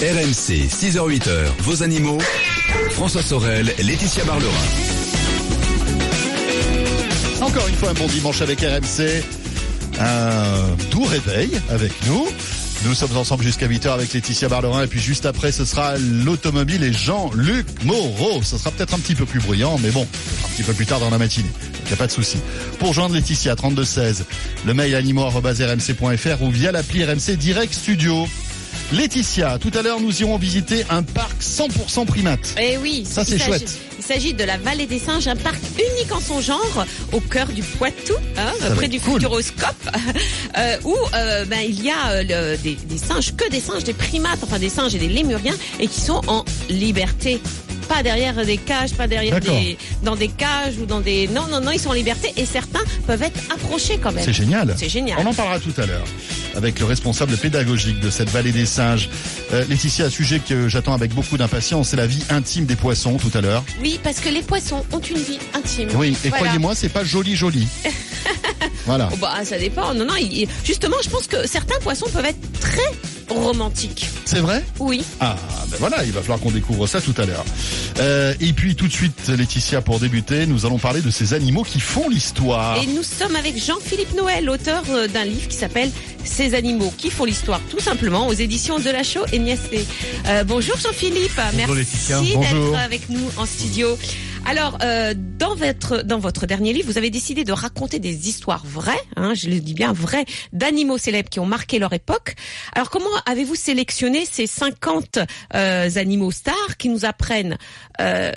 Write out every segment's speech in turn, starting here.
RMC, 6h-8h, vos animaux. François Sorel, Laetitia Barlerin. Encore une fois, un bon dimanche avec RMC. Un doux réveil avec nous. Nous sommes ensemble jusqu'à 8h avec Laetitia Barlerin et puis juste après ce sera l'automobile et Jean-Luc Moreau. Ce sera peut-être un petit peu plus bruyant mais bon, un petit peu plus tard dans la matinée. Il n'y a pas de souci. Pour joindre Laetitia 3216, le mail animaux.rmc.fr ou via l'appli RMC Direct Studio. Laetitia, tout à l'heure nous irons visiter un parc 100% primate. Eh oui, Ça, il c'est s'agit- chouette. Il s'agit de la Vallée des Singes, un parc unique en son genre, au cœur du Poitou, hein, près du cool. Futuroscope, euh, où euh, ben, il y a euh, le- des, des singes, que des singes, des primates, enfin des singes et des lémuriens, et qui sont en liberté. Pas derrière des cages, pas derrière des, dans des cages ou dans des... Non, non, non, ils sont en liberté et certains peuvent être approchés quand même. C'est génial. C'est génial. On en parlera tout à l'heure avec le responsable pédagogique de cette vallée des singes. Euh, Laetitia, un sujet que j'attends avec beaucoup d'impatience, c'est la vie intime des poissons tout à l'heure. Oui, parce que les poissons ont une vie intime. Oui, et Voilà. croyez-moi, c'est pas joli joli. voilà. Oh, bah, ça dépend. Non, non, il- justement, je pense que certains poissons peuvent être très romantiques. C'est vrai? Oui. Ah, ben voilà, il va falloir qu'on découvre ça tout à l'heure. Euh, et puis tout de suite, Laetitia, pour débuter, nous allons parler de ces animaux qui font l'histoire. Et nous sommes avec Jean-Philippe Noël, auteur euh, d'un livre qui s'appelle Ces animaux qui font l'histoire, tout simplement, aux éditions de la Chaux et Niassé. Euh, bonjour Jean-Philippe, merci d'être avec nous en studio. Alors, euh, dans votre dans votre dernier livre, vous avez décidé de raconter des histoires vraies, hein, je le dis bien vraies, d'animaux célèbres qui ont marqué leur époque. Alors, comment avez-vous sélectionné ces 50 euh, animaux stars qui nous apprennent euh,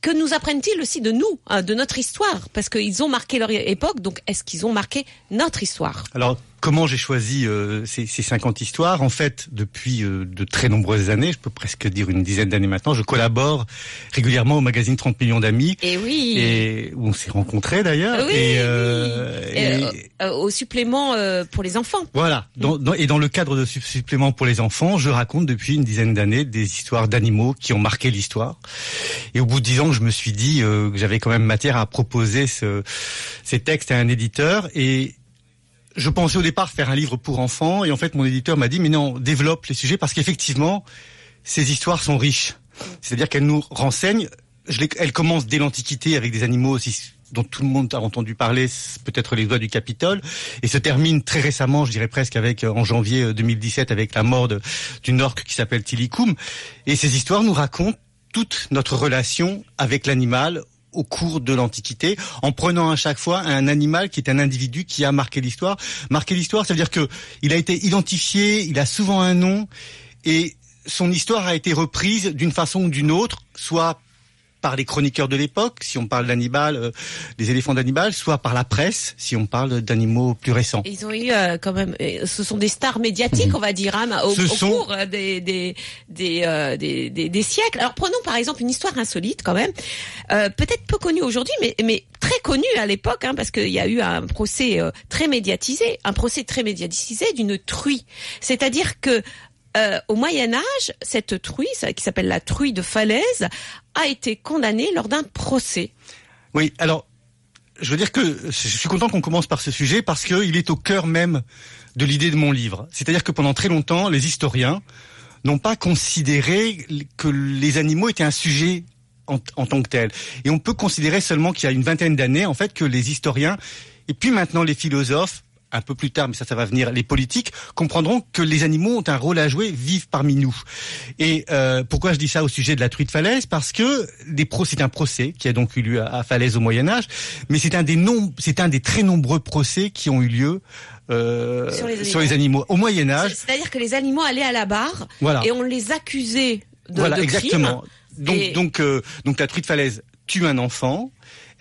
que nous apprennent-ils aussi de nous, hein, de notre histoire? Parce qu'ils ont marqué leur époque, donc est-ce qu'ils ont marqué notre histoire? Comment j'ai choisi euh, ces, ces 50 histoires En fait, depuis euh, de très nombreuses années, je peux presque dire une dizaine d'années maintenant, je collabore régulièrement au magazine 30 millions d'amis. Et oui. Et où on s'est rencontrés d'ailleurs. Oui, et, oui. euh, Et, et- euh, euh, au supplément euh, pour les enfants. Voilà. Dans- dans- et dans le cadre de ce supplément pour les enfants, je raconte depuis une dizaine d'années des histoires d'animaux qui ont marqué l'histoire. Et au bout de dix ans, je me suis dit euh, que j'avais quand même matière à proposer ce, ces textes à un éditeur. Et je pensais au départ faire un livre pour enfants. Et en fait, mon éditeur m'a dit, mais non, développe les sujets parce qu'effectivement, ces histoires sont riches. C'est-à-dire qu'elles nous renseignent. Elles commencent dès l'Antiquité avec des animaux dont tout le monde a entendu parler, peut-être les doigts du Capitole, et se termine très récemment, je dirais presque avec euh, en janvier euh, 2017 avec la mort d'une orque qui s'appelle Tilikum. Et ces histoires nous racontent toute notre relation avec l'animal au cours de l'Antiquité, en prenant à chaque fois un animal qui est un individu qui a marqué l'histoire. Marqué l'histoire, ça veut dire que il a été identifié, il a souvent un nom, et son histoire a été reprise d'une façon ou d'une autre, soit par les chroniqueurs de l'époque, si on parle d'Hannibal, euh, des éléphants d'Hannibal, soit par la presse, si on parle d'animaux plus récents. Ils ont eu euh, quand même, euh, ce sont des stars médiatiques, on va dire, hein, au, Ce au sont- cours euh, des des des, euh, des des des siècles. Alors prenons par exemple une histoire insolite quand même, euh, peut-être peu connue aujourd'hui, mais mais très connue à l'époque, hein, parce qu'il y a eu un procès euh, très médiatisé, un procès très médiatisé d'une truie. C'est-à-dire que euh, au Moyen Âge, cette truie, qui s'appelle la truie de Falaise, a été condamnée lors d'un procès. Oui, alors, je veux dire que je suis content qu'on commence par ce sujet parce qu'il est au cœur même de l'idée de mon livre. C'est-à-dire que pendant très longtemps, les historiens n'ont pas considéré que les animaux étaient un sujet en, en tant que tel. Et on peut considérer seulement qu'il y a une vingtaine d'années, en fait, que les historiens, et puis maintenant les philosophes, un peu plus tard, mais ça, ça va venir, les politiques, comprendront que les animaux ont un rôle à jouer, vivent parmi nous. Et euh, pourquoi je dis ça au sujet de la truie de Falaise? Parce que c'est un procès qui a donc eu lieu à, à Falaise au Moyen Âge, mais c'est un des c'est un des très nombreux procès qui ont eu lieu euh, Sur les animaux. animaux au Moyen Âge. C'est-à-dire que les animaux allaient à la barre Voilà. et on les accusait de, voilà, de exactement. Donc, Et- donc, euh, donc la truie de Falaise tue un enfant.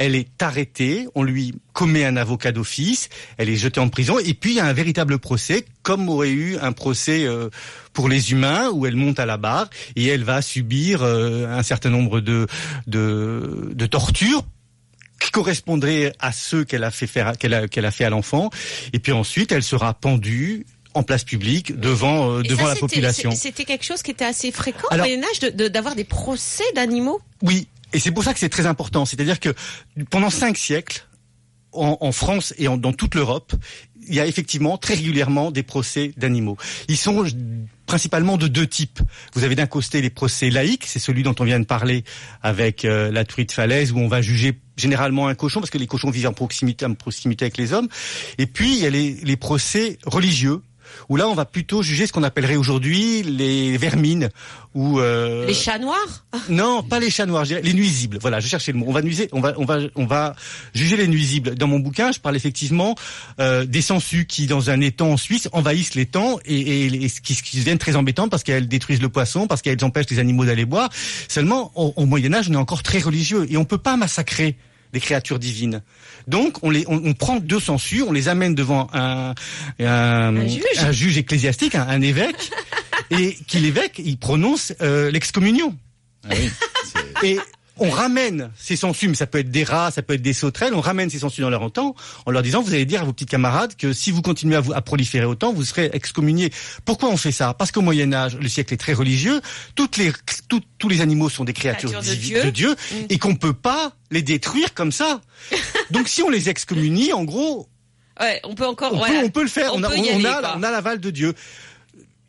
Elle est arrêtée, on lui commet un avocat d'office, elle est jetée en prison, et puis il y a un véritable procès, comme aurait eu un procès euh, pour les humains, où elle monte à la barre et elle va subir euh, un certain nombre de, de, de tortures qui correspondraient à ceux qu'elle a fait faire, qu'elle a, qu'elle a fait à l'enfant, et puis ensuite elle sera pendue en place publique devant euh, devant ça, la population. C'était quelque chose qui était assez fréquent Alors- au Moyen Âge de- de- d'avoir des procès d'animaux? Oui, et c'est pour ça que c'est très important. C'est-à-dire que pendant cinq siècles, en, France et dans toute l'Europe, il y a effectivement très régulièrement des procès d'animaux. Ils sont principalement de deux types. Vous avez d'un côté les procès laïques, c'est celui dont on vient de parler avec euh, la truite falaise, où on va juger généralement un cochon, parce que les cochons vivent en proximité, avec les hommes. Et puis, il y a les procès religieux, où là, on va plutôt juger ce qu'on appellerait aujourd'hui les vermines ou euh... les chats noirs? Non, pas les chats noirs, les nuisibles. Voilà, je cherchais le mot. On va nuiser, on va, on va, on va juger les nuisibles. Dans mon bouquin, je parle effectivement euh, des sangsues qui, dans un étang en Suisse, envahissent l'étang et, et, et qui, qui deviennent très embêtantes parce qu'elles détruisent le poisson, parce qu'elles empêchent les animaux d'aller boire. Seulement, au, au Moyen Âge, on est encore très religieux et on peut pas massacrer des créatures divines. Donc on les, on, on, prend deux censures, on les amène devant un, un, un, juge. un juge. ecclésiastique, un, un évêque, et qui l'évêque, il prononce euh, l'excommunion. Ah oui, et on ramène ces sangsues, mais ça peut être des rats, ça peut être des sauterelles, on ramène ces sangsues dans leur temps en leur disant, vous allez dire à vos petits camarades que si vous continuez à, vous, à proliférer autant, vous serez excommuniés. Pourquoi on fait ça? Parce qu'au Moyen Âge, le siècle est très religieux, toutes les, tout, tous les animaux sont des créatures Créature de Dieu. de Dieu Mm. et qu'on peut pas les détruire comme ça. Donc si on les excommunie, en gros, Ouais, on peut encore. on, peut, on peut le faire, On a, a, on a l'aval de Dieu.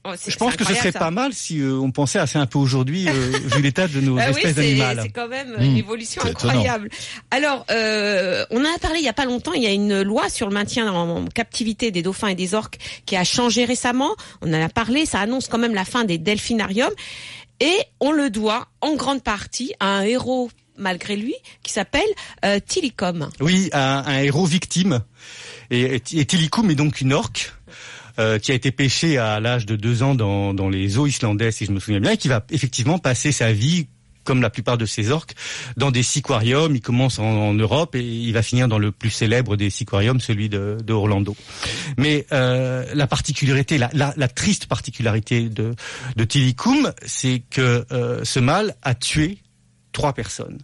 Oh, Je pense que ce serait ça. pas mal si euh, on pensait assez un peu aujourd'hui, euh, vu l'état de nos Ah oui, espèces c'est animales. c'est quand même Mmh, une évolution étonnant. incroyable. Alors, euh, on en a parlé il y a pas longtemps. Il y a une loi sur le maintien en captivité des dauphins et des orques qui a changé récemment. On en a parlé. Ça annonce quand même la fin des delphinariums et on le doit en grande partie à un héros malgré lui qui s'appelle euh, Tilicum. Oui, un, un héros victime. Et, et, et Tilikum est donc une orque. Euh, qui a été pêchée à l'âge de deux ans dans, dans les eaux islandaises, si je me souviens bien, et qui va effectivement passer sa vie comme la plupart de ces orques, dans des siquariums. Il commence en, en Europe et il va finir dans le plus célèbre des siquariums, celui de, de Orlando. Mais euh, la particularité, la, la, la triste particularité de, de Tilikum, c'est que euh, ce mâle a tué trois personnes.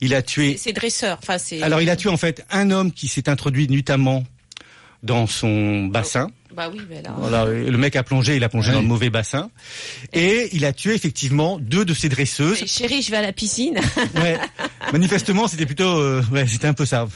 Il a tué C'est dresseur. Enfin, alors il a tué en fait un homme qui s'est introduit nuitamment dans son bassin. Bah oui, mais là. Voilà, le mec a plongé, il a plongé Oui. dans le mauvais bassin. Et il a tué effectivement deux de ses dresseuses. Mais Chérie, je vais à la piscine. Ouais. Manifestement, c'était plutôt, euh, ouais, c'était un peu ça.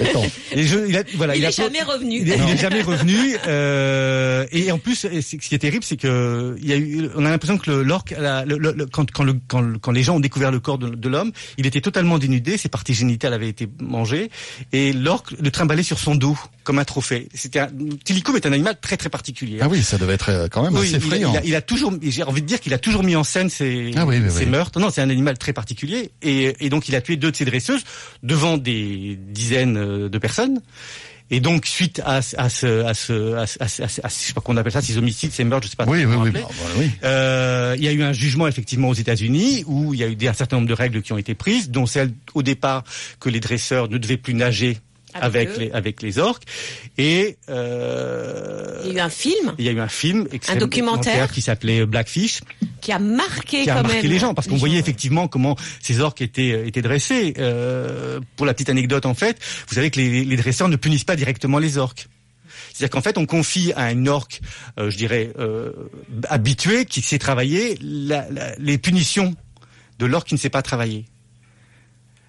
Attends. Et je, il a, voilà, il a est jamais revenu. il est, il est jamais revenu. Euh, et en plus, ce qui est terrible, c'est que il y a eu, on a l'impression que l'orque, la- le- le- le- quand, quand, le, quand, le- quand les gens ont découvert le corps de, de l'homme, il était totalement dénudé, ses parties génitales avaient été mangées, et l'orque le trimballait sur son dos comme un trophée. C'était un, Tilikum est un animal très très particulier. Ah oui, ça devait être euh, quand même Oui, assez effrayant. il a- il a toujours, j'ai envie de dire qu'il a toujours mis en scène ses, Ah oui, oui, ses oui. meurtres. Non, c'est un animal très particulier, et, et donc il a tué deux de ses dresseuses devant des dizaines euh, de personnes. Et donc suite à, à ce, à ce, à ce, à ce- à je sais pas qu'on appelle ça, ces homicides, ces meurtres, je sais pas. Oui, oui, comment oui. bah, bah, oui. Euh, il y a eu un jugement effectivement aux États-Unis où il y a eu des- un certain nombre de règles qui ont été prises, dont celle au départ que les dresseurs ne devaient plus nager Avec les avec les orques. Et euh, Il y a eu un film il y a eu un film, extrêmement- documentaire qui s'appelait Blackfish, qui a marqué qui a quand marqué même les gens parce qu'on voyait gens. effectivement comment ces orques étaient étaient dressés. Euh, pour la petite anecdote en fait, vous savez que les, les dresseurs ne punissent pas directement les orques. C'est-à-dire qu'en fait, on confie à une orque, euh, je dirais, euh, habituée, qui sait travailler, la- la- les punitions de l'orque qui ne sait pas travailler.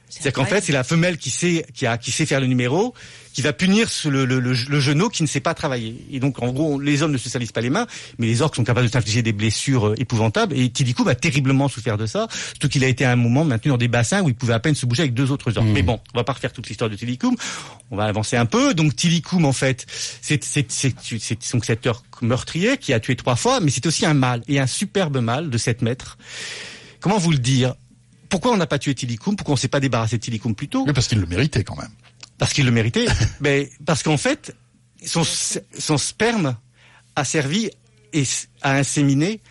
C'est-à-dire qu'en fait, c'est la femelle qui sait, qui a, qui sait faire le numéro, qui va punir ce- le, le, le, le genou qui ne sait pas travailler. Et donc, en gros, les hommes ne se salissent pas les mains, mais les orques sont capables de s'infliger des blessures euh, épouvantables. Et Tilikum a terriblement souffert de ça, surtout qu'il a été à un moment maintenu dans des bassins où il pouvait à peine se bouger avec deux autres orques. Mmh. Mais bon, on va pas refaire toute l'histoire de Tilikum. On va avancer un peu. Donc, Tilikum, en fait, c'est c'est c'est c'est donc cet orque meurtrier qui a tué trois fois, mais c'est aussi un mâle et un superbe mâle de 7 mètres. Comment vous le dire? Pourquoi on n'a pas tué Tilikum Pourquoi on s'est pas débarrassé de Tilikum plus tôt? Oui, parce qu'il le méritait quand même. Parce qu'il le méritait. Mais parce qu'en fait, son, son sperme a servi et à inséminer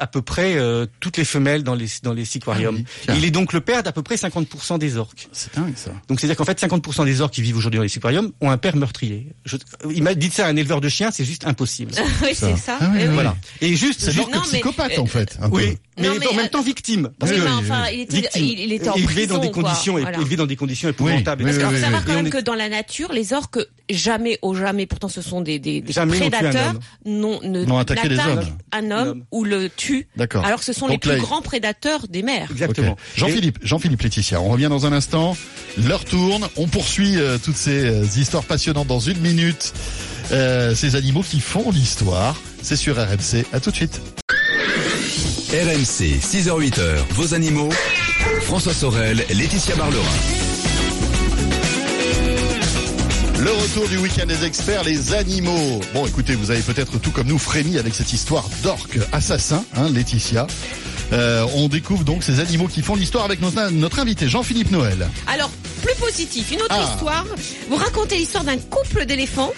à peu près euh, toutes les femelles dans les dans les siquariums. Ah oui, il est donc le père d'à peu près 50% des orques. C'est dingue ça. Donc c'est-à-dire qu'en fait 50% des orques qui vivent aujourd'hui dans les siquariums ont un père meurtrier. Je, il m'a dit ça à un éleveur de chiens, c'est juste impossible. oui, c'est ça. Ah oui, oui. Voilà. Et juste, C'est juste l'orque non, mais- psychopathe en fait. un peu. Mais, Non, il mais, en même euh, temps victime. Parce Oui, que mais enfin, il était, victime. il, il était en élevé prison, dans des quoi. conditions, Voilà. élevé dans des conditions épouvantables. Oui, Parce oui, qu'il faut oui, savoir oui. quand même est- que dans la nature, les orques, jamais au jamais, pourtant ce sont des, prédateurs, homme. non, ne N'ont attaqué les hommes. un homme ou le tue. D'accord. Alors que ce sont les plus là, grands prédateurs des mers. Exactement. Jean-Philippe, Jean-Philippe Laetitia, on revient dans un instant. L'heure tourne, on poursuit euh, toutes ces euh, histoires passionnantes dans une minute. Euh, ces animaux qui font l'histoire. C'est sur RMC. À tout de suite. RMC, 6h-8h, vos animaux. François Sorel, Laetitia Barlerin. Le retour du week-end des experts, les animaux. Bon, écoutez, vous avez peut-être tout comme nous frémi avec cette histoire d'orque assassin, hein, Laetitia. Euh, on découvre donc ces animaux qui font l'histoire avec notre, notre invité Jean-Philippe Noël. Alors, plus positif, une autre Ah. histoire. Vous racontez l'histoire d'un couple d'éléphants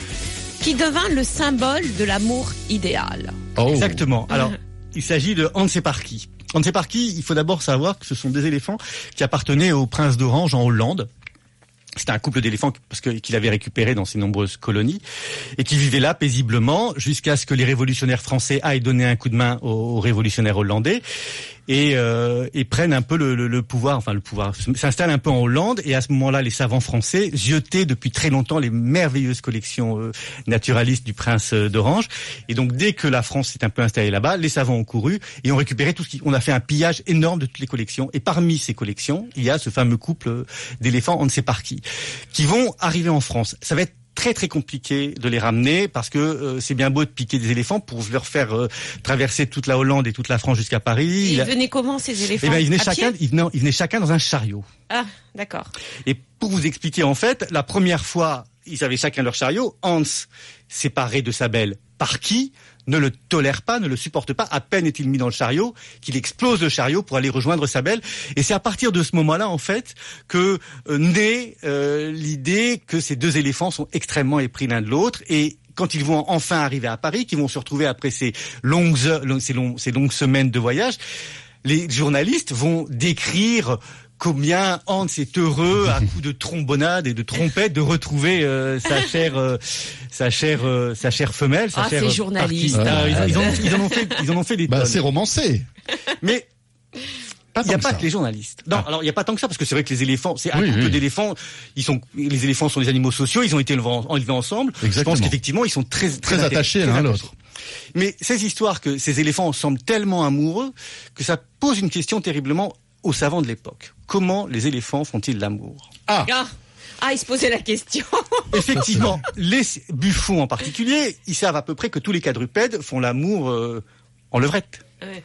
qui devint le symbole de l'amour idéal. Oh. Exactement. Alors, il s'agit de Hans et Parky. Hans et Parky, il faut d'abord savoir que ce sont des éléphants qui appartenaient au prince d'Orange en Hollande. C'était un couple d'éléphants parce que- qu'il avait récupéré dans ses nombreuses colonies et qui vivaient là paisiblement jusqu'à ce que les révolutionnaires français aillent donner un coup de main aux, aux révolutionnaires hollandais et, euh, et prennent un peu le, le- le pouvoir, enfin le pouvoir, s'installent un peu en Hollande et à ce moment-là, les savants français ziotaient depuis très longtemps les merveilleuses collections euh, naturalistes du prince euh, d'Orange. Et donc dès que la France s'est un peu installée là-bas, les savants ont couru et ont récupéré tout ce qui, on a fait un pillage énorme de toutes les collections. Et parmi ces collections, il y a ce fameux couple euh, d'éléphants, on ne sait par qui, qui vont arriver en France. Ça va être très très compliqué de les ramener parce que euh, c'est bien beau de piquer des éléphants pour leur faire euh, traverser toute la Hollande et toute la France jusqu'à Paris. Ils venaient comment ces éléphants eh ben, ils venaient À chacun, pied ils, non, ils venaient chacun dans un chariot. Ah, d'accord. Et pour vous expliquer, en fait, la première fois, ils avaient chacun leur chariot. Hans, séparé de sa belle, par qui? Ne le tolère pas, ne le supporte pas. À peine est-il mis dans le chariot qu'il explose le chariot pour aller rejoindre sa belle. Et c'est à partir de ce moment-là, en fait, que euh, naît euh, l'idée que ces deux éléphants sont extrêmement épris l'un de l'autre et quand ils vont enfin arriver à Paris, qu'ils vont se retrouver après ces longues, semaines de voyage, les journalistes vont décrire combien Hans est heureux à coups de trombonnade et de trompette de retrouver euh, sa chère, euh, sa chère, euh, sa chère femelle, sa Ah, chère. Parky. Ah, ils, ils en, ils en ont fait, ils en ont fait des Bah, c'est romancé. Mais Pas il n'y a pas que les journalistes. Non, Ah. alors il n'y a pas tant que ça parce que c'est vrai que les éléphants, c'est un Oui, couple oui. d'éléphants. Ils sont, les éléphants sont des animaux sociaux. Ils ont été élevés, en- élevés ensemble. Je Exactement. pense qu'effectivement ils sont très Très inté- attachés très l'un à l'autre. Mais ces histoires que ces éléphants semblent tellement amoureux que ça pose une question terriblement aux savants de l'époque. Comment les éléphants font-ils l'amour Ah, Ah, ah, ils se posaient la question. Effectivement, les buffons en particulier, ils savent à peu près que tous les quadrupèdes font l'amour euh, en levrette. Ouais.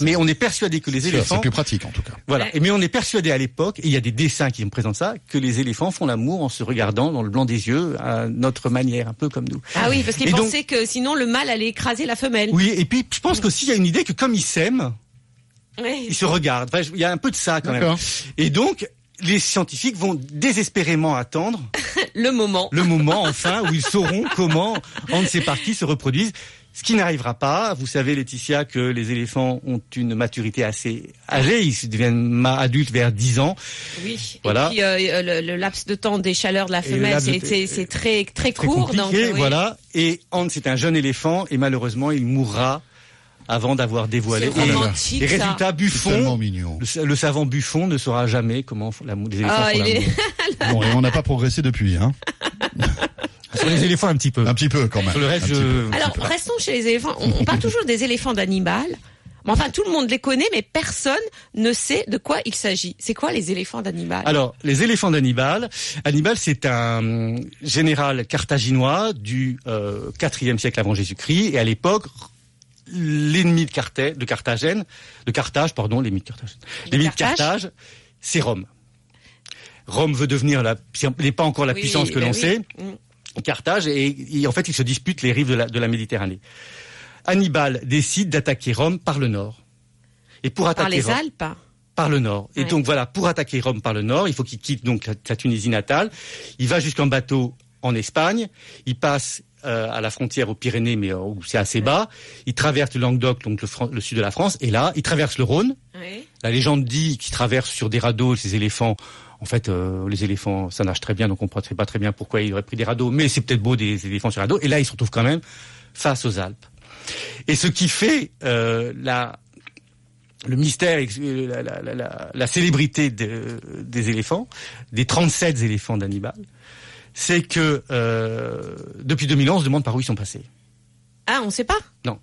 Mais on est persuadé que les c'est éléphants, plus pratique en tout cas. voilà. Ouais. Et mais on est persuadé à l'époque, et il y a des dessins qui me présentent ça, que les éléphants font l'amour en se regardant dans le blanc des yeux à notre manière, un peu comme nous. Ah oui, parce qu'ils donc- pensaient que sinon le mâle allait écraser la femelle. Oui, et puis je pense qu'aussi il y a une idée que comme ils s'aiment, Ils se regardent. Enfin, il y a un peu de ça quand même. Et donc, les scientifiques vont désespérément attendre Le moment. le moment enfin où ils sauront comment Hans et Parky se reproduisent. Ce qui n'arrivera pas. Vous savez, Laetitia, que les éléphants ont une maturité assez âgée. Ils deviennent adultes vers 10 ans. Oui. Voilà. Et puis euh, le, le laps de temps des chaleurs de la femelle, c'est c'est- c'est très très Très court. compliqué, donc, euh, oui. voilà. Et Hans est un jeune éléphant et malheureusement, il mourra avant d'avoir dévoilé. Et les résultats, Buffon, le, le savant Buffon ne saura jamais comment l'amour des éléphants Ah, font est-. Bon, et on n'a pas progressé depuis, hein. Sur les éléphants, un petit peu. Un petit peu quand même. Sur le reste, Un petit je... peu. Alors, restons chez les éléphants. On, on parle toujours des éléphants d'Hannibal. Mais enfin, tout le monde les connaît, mais personne ne sait de quoi il s'agit. C'est quoi les éléphants d'Hannibal Alors, les éléphants d'Hannibal. Hannibal, c'est un général carthaginois du euh, 4e siècle avant Jésus-Christ. Et à l'époque, l'ennemi de, Carthage, de Carthagène, de Carthage, pardon, l'ennemi de Carthage. L'ennemi de Carthage c'est Rome. Rome veut devenir la, n'est pas encore la Oui, puissance que ben l'on oui. sait. Mm. Carthage et, et en fait ils se disputent les rives de la, de la Méditerranée. Hannibal décide d'attaquer Rome par le nord. Et pour Par attaquer les Rome, Alpes par le nord. Et donc voilà, pour attaquer Rome par le nord, il faut qu'il quitte donc sa Tunisie natale. Il va jusqu'en bateau en Espagne. Il passe euh, à la frontière aux Pyrénées, mais euh, où c'est assez bas. Il traverse le Languedoc, donc le, sud de la France. Et là, il traverse le Rhône. Oui. La légende dit qu'il traverse sur des radeaux ces éléphants. En fait, euh, les éléphants, ça nage très bien, donc on ne sait pas très bien pourquoi il aurait pris des radeaux, mais c'est peut-être beau des éléphants sur radeaux. Et là, il se retrouve quand même face aux Alpes. Et ce qui fait euh, la, le mystère, la, la- la- la- la célébrité de- des éléphants, des 37 éléphants d'Hannibal, c'est que euh, depuis 2000 ans, on se demande par où ils sont passés. Ah, on sait pas Non.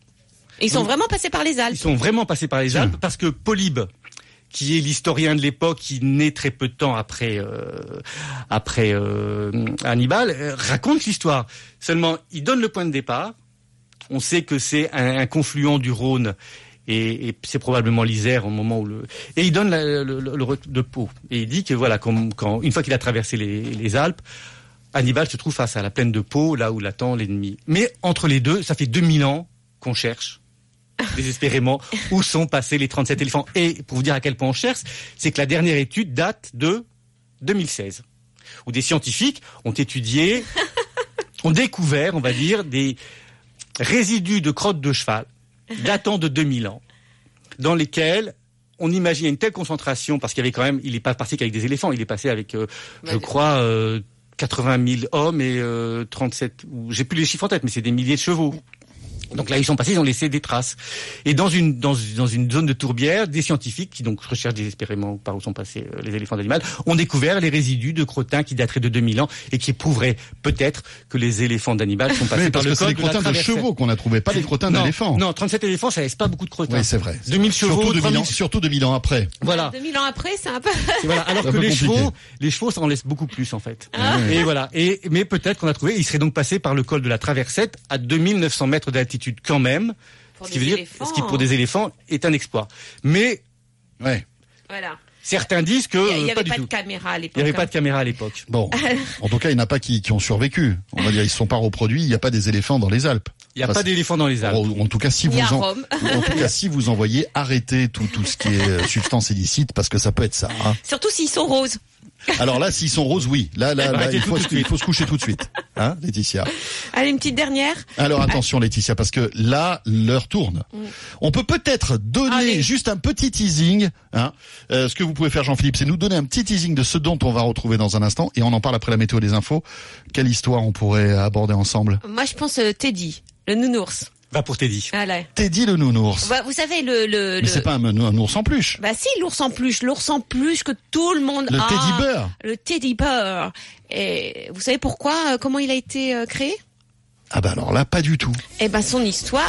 Ils sont vraiment passés par les Ils Alpes. sont vraiment passés par les Alpes parce que Polybe, qui est l'historien de l'époque, qui naît très peu de temps après euh, après euh, Hannibal, euh, raconte l'histoire. Seulement, il donne le point de départ On sait que c'est un, un confluent du Rhône et, et c'est probablement l'Isère au moment où le et il donne la- le, le, le de Pau et il dit que voilà comme quand une fois qu'il a traversé les, les Alpes Hannibal se trouve face à la plaine de Pau là où l'attend l'ennemi mais entre les deux ça fait 2000 ans qu'on cherche désespérément où sont passés les 37 éléphants et pour vous dire à quel point on cherche c'est que la dernière étude date de 2016 où des scientifiques ont étudié ont découvert on va dire des résidus de crottes de cheval datant de 2000 ans, dans lesquels on imaginait une telle concentration, parce qu'il y avait quand même, il n'est pas parti qu'avec des éléphants, il est passé avec, euh, je Ouais. crois, euh, 80 000 hommes et euh, 37, ou j'ai plus les chiffres en tête, mais c'est des milliers de chevaux. Donc là, ils sont passés, ils ont laissé des traces. Et dans une dans, dans une zone de tourbière, des scientifiques qui donc recherchent désespérément par où sont passés euh, les éléphants d'animal, ont découvert les résidus de crottins qui dateraient de 2000 ans et qui prouveraient peut-être que les éléphants d'animal sont passés Oui, par parce le que c'est de la crottins de traversée. chevaux qu'on a trouvé, pas les crottins d'éléphants. Non, 37 éléphants, ça laisse pas beaucoup de crottins. Oui, c'est vrai. 2000 chevaux, Surtout 2000 ans, 3000 surtout 2000 ans après. Voilà. 2000 ans après, c'est un peu. Voilà. Alors que peu les compliqué. chevaux, les chevaux, ça en laisse beaucoup plus en fait. Ah. Et voilà. Et mais peut-être qu'on a trouvé, il serait donc passé par le col de la Traversette à 2900 mètres d'altitude quand même. Pour ce qui veut dire, éléphants. ce qui pour des éléphants est un exploit. Mais Ouais. Voilà. certains disent que Il n'y avait pas pas, du de tout. caméra à Il l'époque. n'y avait pas hein. de caméra à l'époque. Bon. En tout cas, il n'y en a pas qui, qui ont survécu. On va dire, ils se sont pas reproduits. Il n'y a pas des éléphants dans les Alpes. Il n'y a Enfin, pas d'éléphants dans les Alpes. En, en tout cas, si vous en, Rome. en tout cas, si vous envoyez, arrêtez tout, tout ce qui est euh, substance illicite parce que ça peut être ça. hein. Surtout s'ils sont roses. Alors là, s'ils sont roses, oui. Là, là, là, il faut, de se- suite. il faut se coucher tout de suite. Hein, Laetitia. Allez, une petite dernière. Alors attention Laetitia, parce que là, l'heure tourne. On peut peut-être donner Allez. juste un petit teasing. Hein. Euh, ce que vous pouvez faire Jean-Philippe, c'est nous donner un petit teasing de ce dont on va retrouver dans un instant. Et on en parle après la météo des infos. Quelle histoire on pourrait aborder ensemble? Moi, je pense euh, Teddy, le nounours. Va pour Teddy. Voilà. Teddy le nounours. Bah, vous savez, le. le, Mais le- c'est pas un, un ours en peluche. Bah si, l'ours en peluche, l'ours en peluche que tout le monde Le a. Teddy Bear. Le Teddy Bear. Et vous savez pourquoi, euh, comment il a été euh, créé? Ah bah alors là, pas du tout. Eh ben son histoire.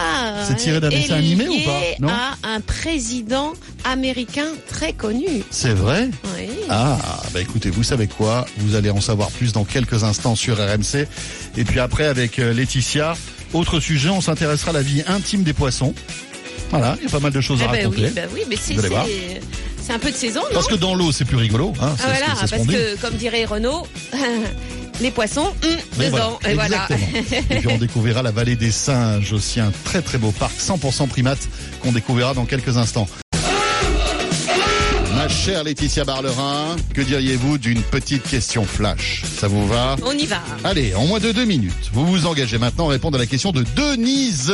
C'est tiré d'un dessin animé ou pas? Non? À un président américain très connu. C'est vrai? Oui. Ah, bah écoutez, vous savez quoi? Vous allez en savoir plus dans quelques instants sur RMC. Et puis après, avec euh, Laetitia, autre sujet, on s'intéressera à la vie intime des poissons. Voilà, il y a pas mal de choses Eh à ben raconter. oui, ben oui, mais c'est un peu de saison, non Parce que dans l'eau, c'est plus rigolo. Hein, Ah, ce que- voilà, parce que comme dirait Renaud, les poissons, Mais dedans. Et voilà. Et puis on découvrira la vallée des singes, aussi un très très beau parc 100% primate qu'on découvrira dans quelques instants. Chère Laetitia Barlerin, que diriez-vous d'une petite question flash? Ça vous va? On y va. Allez, en moins de deux minutes, vous vous engagez maintenant à répondre à la question de Denise.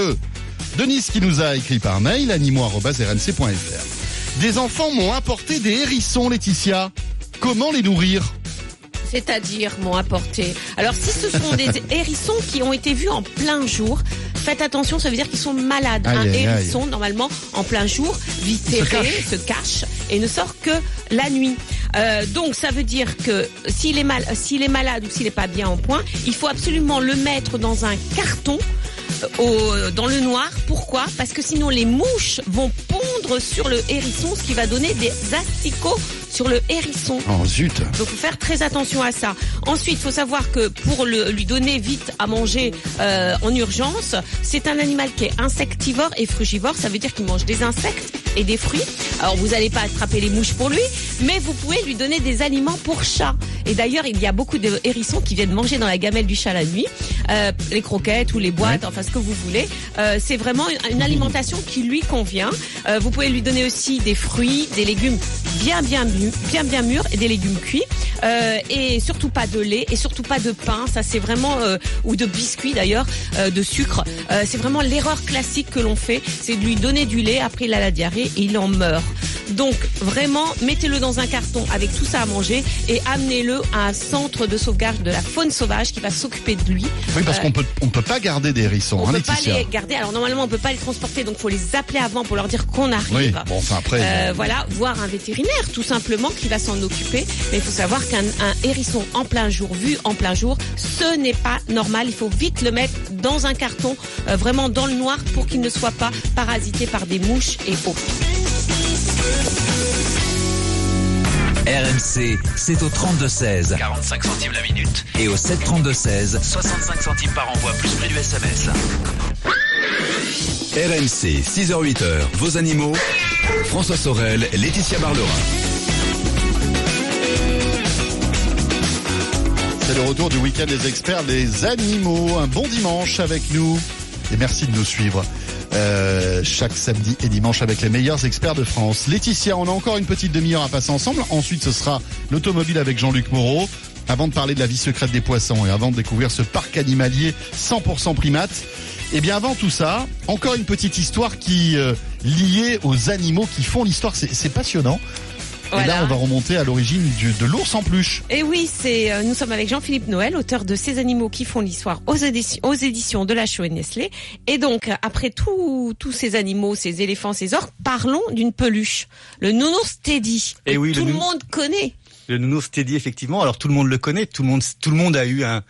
Denise qui nous a écrit par mail animo.rnc.fr. Des enfants m'ont apporté des hérissons, Laetitia. Comment les nourrir? C'est-à-dire m'ont apporté. Alors si ce sont des hérissons qui ont été vus en plein jour, faites attention, ça veut dire qu'ils sont malades. Aïe, Un aïe, aïe. hérisson, normalement, en plein jour, vit Se se cache et ne sort que la nuit. Euh, donc ça veut dire que s'il est mal, s'il est malade ou s'il n'est pas bien en point, il faut absolument le mettre dans un carton au, dans le noir. Pourquoi? Parce que sinon les mouches vont pondre sur le hérisson, ce qui va donner des asticots sur le hérisson. Oh zut Donc faut faire très attention à ça. Ensuite, il faut savoir que pour le, lui donner vite à manger euh, en urgence, c'est un animal qui est insectivore et frugivore. Ça veut dire qu'il mange des insectes et des fruits. Alors vous n'allez pas attraper les mouches pour lui, mais vous pouvez lui donner des aliments pour chat. Et d'ailleurs, il y a beaucoup de hérissons qui viennent manger dans la gamelle du chat la nuit, euh, les croquettes ou les boîtes, enfin ce que vous voulez. Euh, c'est vraiment une, une alimentation qui lui convient. Euh, vous pouvez lui donner aussi des fruits, des légumes bien bien mûrs, bien bien mûrs et des légumes cuits. Euh, et surtout pas de lait et surtout pas de pain. Ça c'est vraiment euh, ou de biscuits d'ailleurs, euh, de sucre. C'est vraiment l'erreur classique que l'on fait, c'est de lui donner du lait. Après il a la diarrhée et il en meurt. Donc vraiment, mettez-le dans un carton avec tout ça à manger et amenez-le à un centre de sauvegarde de la faune sauvage qui va s'occuper de lui. Oui, parce qu'on peut, on peut pas garder des hérissons, on hein, peut pas les garder. Alors normalement, on peut pas les transporter, donc faut les appeler avant pour leur dire qu'on arrive. Oui, bon, enfin après. Voilà, voir un vétérinaire tout simplement qui va s'en occuper. Mais il faut savoir qu'un un hérisson en plein jour, vu en plein jour, ce n'est pas normal. Il faut vite le mettre dans un carton, euh, vraiment dans le noir, pour qu'il ne soit pas parasité par des mouches et autres. RMC, c'est au 32-16 45 centimes la minute. et au 732-16 65 centimes par envoi, plus prix du SMS. RMC, 6h-8h, vos animaux. François Sorel, Laetitia Barlerin. C'est le retour du week-end des experts des animaux. Un bon dimanche avec nous. Et merci de nous suivre. Euh, chaque samedi et dimanche avec les meilleurs experts de France. Laetitia, on a encore une petite demi-heure à passer ensemble. Ensuite, ce sera l'automobile avec Jean-Luc Moreau. Avant de parler de la vie secrète des poissons et avant de découvrir ce parc animalier 100% primate, eh bien avant tout ça, encore une petite histoire qui euh, liée aux animaux qui font l'histoire. C'est c'est Et là, on va remonter à l'origine du- de l'ours en peluche. Et oui, c'est euh, nous sommes avec Jean-Philippe Noël, auteur de Ces animaux qui font l'histoire aux éditions, aux éditions de la Show et Nestlé. Et donc, après tout- tous ces animaux, ces éléphants, ces orques, parlons d'une peluche, le nounours Teddy. Eh que oui, le tout le nou- monde connaît. Le nounours Teddy, effectivement. Alors tout le monde le connaît, tout le monde, tout le monde a eu un,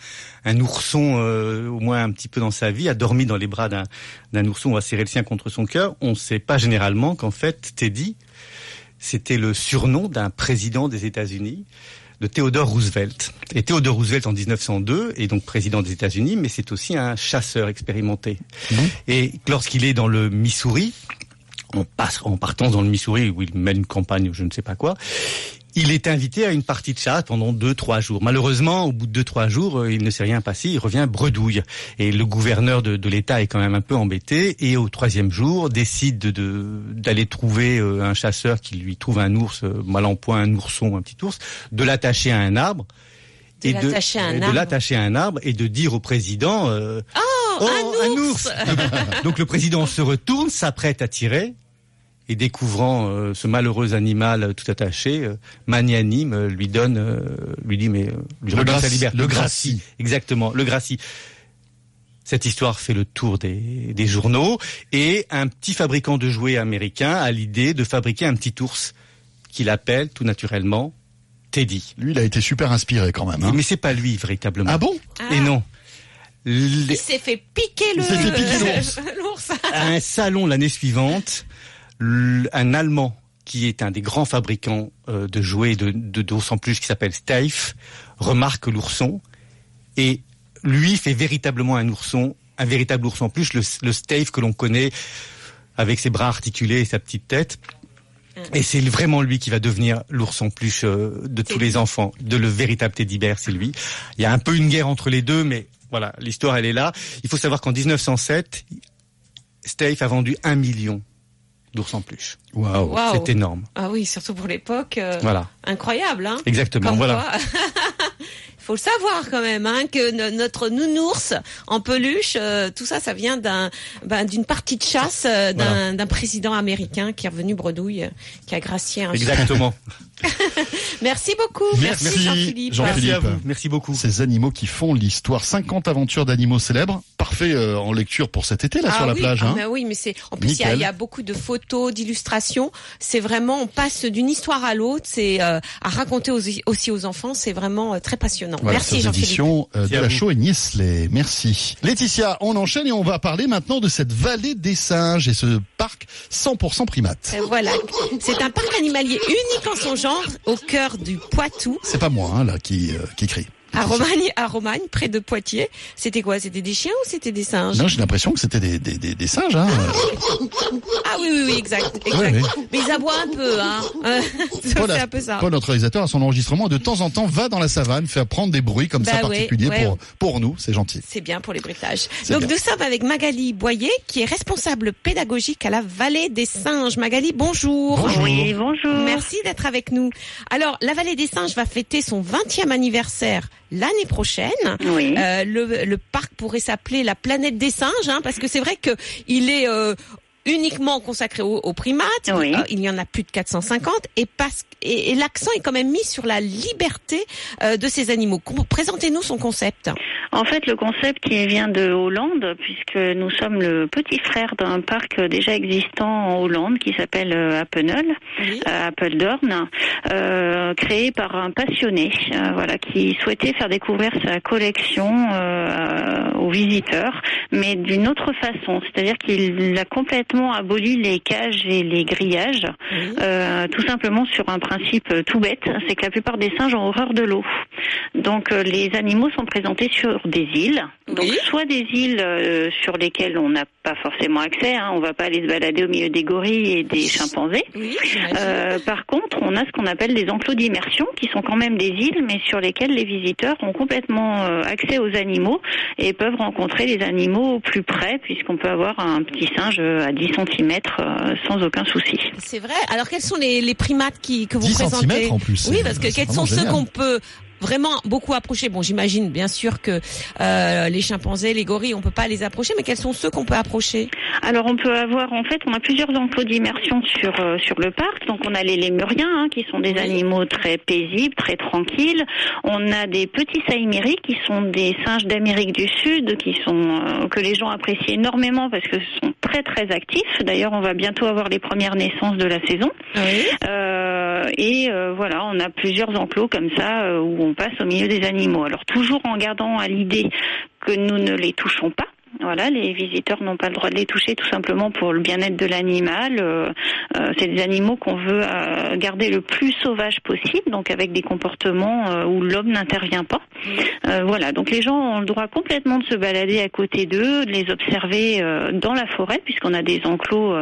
un ourson euh, au moins un petit peu dans sa vie, a dormi dans les bras d'un d'un ourson, on va serrer le sien contre son cœur. On ne sait pas généralement qu'en fait Teddy, c'était le surnom d'un président des États-Unis, de Theodore Roosevelt. Et Theodore Roosevelt en 1902 est donc président des États-Unis, mais c'est aussi un chasseur expérimenté. Et lorsqu'il est dans le Missouri, en partant dans le Missouri où il mène une campagne ou je ne sais pas quoi, il est invité à une partie de chasse pendant deux, trois jours. Malheureusement, au bout de deux, trois jours, euh, il ne s'est rien passé, il revient bredouille. Et le gouverneur de, de l'État est quand même un peu embêté et au troisième jour décide de- de- d'aller trouver euh, un chasseur qui lui trouve un ours, euh, mal en point, un ourson, un petit ours, de l'attacher à un arbre. De l'attacher à un et de l'attacher à un arbre et de dire au président euh, Oh, un ours donc le président se retourne, s'apprête à tirer, et découvrant euh, ce malheureux animal tout attaché, euh, magnanime, euh, lui donne, euh, lui dit mais euh, lui Le redonne sa gracie, liberté. le gracie. exactement, le gracie. Cette histoire fait le tour des, des journaux et un petit fabricant de jouets américain a l'idée de fabriquer un petit ours qu'il appelle tout naturellement Teddy. Lui, il a été super inspiré quand même. hein. Mais c'est pas lui véritablement. Ah bon? Ah. Et non. Les- Il s'est fait piquer le Il s'est fait piquer l'ours. l'ours. à un salon l'année suivante, un Allemand qui est un des grands fabricants euh, de jouets de de- d'ours en peluche qui s'appelle Steiff remarque l'ourson et lui fait véritablement un ourson, un véritable ours en peluche, le, le Steiff que l'on connaît avec ses bras articulés et sa petite tête. Et c'est vraiment lui qui va devenir l'ours en peluche euh, de tous les enfants, de le véritable teddy bear, c'est lui. Il y a un peu une guerre entre les deux, mais voilà, l'histoire elle est là. Il faut savoir qu'en 1907, Steiff a vendu un million d'ours en peluche. Waouh. C'est énorme. Ah oui, surtout pour l'époque. euh, Voilà, Incroyable, hein exactement. Comme voilà. quoi. Faut le savoir quand même, hein, que no- notre nounours en peluche, euh, tout ça, ça vient d'un, ben, d'une partie de chasse euh, d'un, Voilà. président américain qui est revenu bredouille, qui a gracié un. Exactement. Merci beaucoup. Merci, Jean-Philippe. Jean- Merci à vous. Merci beaucoup. Ces animaux qui font l'histoire. 50 aventures d'animaux célèbres. Parfait euh, en lecture pour cet été là Ah sur la plage. ah hein. mais oui, mais c'est en plus il y, a- y beaucoup de photos, d'illustrations. C'est vraiment on passe d'une histoire à l'autre. C'est euh, à raconter aux- aussi aux enfants. C'est vraiment euh, très passionnant. Voilà, Merci Jean-Philippe. euh, de la et Niesley. Merci. Laetitia, on enchaîne et on va parler maintenant de cette vallée des singes et ce parc 100% primate. Euh, Voilà, c'est un parc animalier unique en son genre au cœur du Poitou, C'est pas moi hein, là qui euh, qui crie. À Romagne, à Romagne, près de Poitiers. C'était quoi? C'était des chiens ou c'était des singes? Non, j'ai l'impression que c'était des, des, des, des singes. Hein. Ah oui, oui, oui, exact, exact. Ouais, ouais. Mais ils aboient un peu, hein. Euh, Paul, un peu ça. Paul, notre réalisateur, à son enregistrement, de temps en temps, va dans la savane, fait apprendre des bruits comme ça Bah ouais, particuliers ouais. pour, pour nous. C'est gentil. C'est bien pour les bruitages. Donc bien. nous sommes avec Magali Boyer, qui est responsable pédagogique à la Vallée des Singes. Magali, bonjour. Bonjour. Oui, bonjour. Merci d'être avec nous. Alors, la Vallée des Singes va fêter son 20e anniversaire l'année prochaine. Oui. Euh, le, le parc pourrait s'appeler la planète des singes, hein, parce que c'est vrai que il est euh, uniquement consacré aux, aux primates. Oui. Euh, il y en a plus de 450 et, parce, et, et l'accent est quand même mis sur la liberté euh, de ces animaux. Présentez-nous son concept. En fait, le concept il vient de Hollande, puisque nous sommes le petit frère d'un parc déjà existant en Hollande qui s'appelle euh, Appenel, Oui. euh, Apeldoorn, euh, créé par un passionné, voilà, qui souhaitait faire découvrir sa collection aux visiteurs, mais d'une autre façon, c'est-à-dire qu'il a complètement complètement aboli les cages et les grillages, Oui. euh, tout simplement sur un principe tout bête, c'est que la plupart des singes ont horreur de l'eau. Donc euh, les animaux sont présentés sur des îles, donc Oui. soit des îles euh, sur lesquelles on n'a pas forcément accès, hein, on va pas aller se balader au milieu des gorilles et des chimpanzés. Oui. Euh, par contre, on a ce qu'on appelle des enclos d'immersion, qui sont quand même des îles, mais sur lesquelles les visiteurs ont complètement euh, accès aux animaux et peuvent rencontrer les animaux au plus près, puisqu'on peut avoir un petit singe à 10 cm sans aucun souci. C'est vrai. Alors quels sont les, les primates qui, que vous 10 présentez centimètres en plus. Oui, parce que quels sont ceux qu'on peut vraiment beaucoup approcher Bon, j'imagine bien sûr que euh, les chimpanzés, les gorilles, on peut pas les approcher, mais quels sont ceux qu'on peut approcher? Alors on peut avoir, en fait, on a plusieurs enclos d'immersion sur euh, sur le parc. Donc on a les lémuriens, hein, qui sont des Oui. animaux très paisibles, très tranquilles. On a des petits saïmiris, qui sont des singes d'Amérique du Sud, qui sont euh, que les gens apprécient énormément parce que ce sont très très actifs. D'ailleurs, on va bientôt avoir les premières naissances de la saison. Oui. Euh, et euh, voilà, on a plusieurs enclos comme ça euh, où on passe au milieu des animaux. Alors toujours en gardant à l'idée que nous ne les touchons pas. Voilà, les visiteurs n'ont pas le droit de les toucher tout simplement pour le bien-être de l'animal. Euh, euh, c'est des animaux qu'on veut euh, garder le plus sauvage possible, donc avec des comportements euh, où l'homme n'intervient pas. Euh, voilà, donc les gens ont le droit complètement de se balader à côté d'eux, de les observer dans la forêt, puisqu'on a des enclos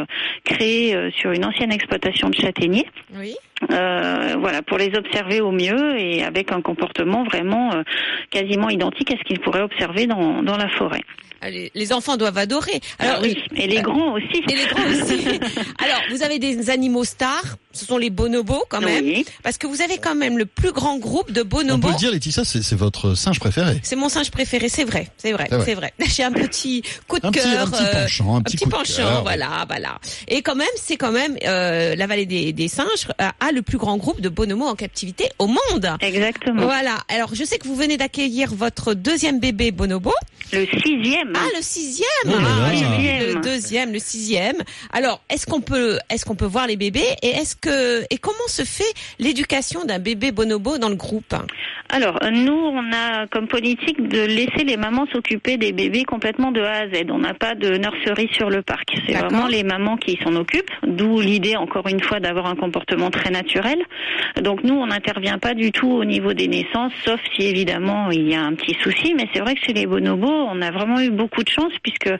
créés sur une ancienne exploitation de châtaigniers. Oui. Euh, voilà, pour les observer au mieux et avec un comportement vraiment euh, quasiment identique à ce qu'ils pourraient observer dans, dans la forêt. Les, les enfants doivent adorer. Alors Ah oui, et les grands aussi. Et les grands aussi. Alors, vous avez des animaux stars, ce sont les bonobos quand même, Oui. parce que vous avez quand même le plus grand groupe de On peut bonobos. le dire, Laetitia, c'est votre singe préféré. C'est mon singe préféré, c'est vrai, c'est vrai, C'est vrai. J'ai un petit coup de Un petit, cœur, un petit euh, penchant, un petit, coup de penchant, cœur. voilà, voilà. Et quand même, c'est quand même euh, la vallée des, des singes a, a le plus grand groupe de bonobos en captivité au monde. Exactement. Voilà. Alors, je sais que vous venez d'accueillir votre deuxième bébé bonobo. Le sixième. Ah, le sixième. Oh Ah, le deuxième, le sixième. Alors, est-ce qu'on peut, est-ce qu'on peut voir les bébés et est-ce et comment se fait l'éducation d'un bébé bonobo dans le groupe Alors, nous, on a comme politique de laisser les mamans s'occuper des bébés complètement de A à Z. On n'a pas de nurserie sur le parc. C'est vraiment les mamans qui s'en occupent, d'où l'idée, encore une fois, d'avoir un comportement très naturel. Donc, nous, on n'intervient pas du tout au niveau des naissances, sauf si, évidemment, il y a un petit souci. Mais c'est vrai que chez les bonobos, on a vraiment eu beaucoup de chance, puisque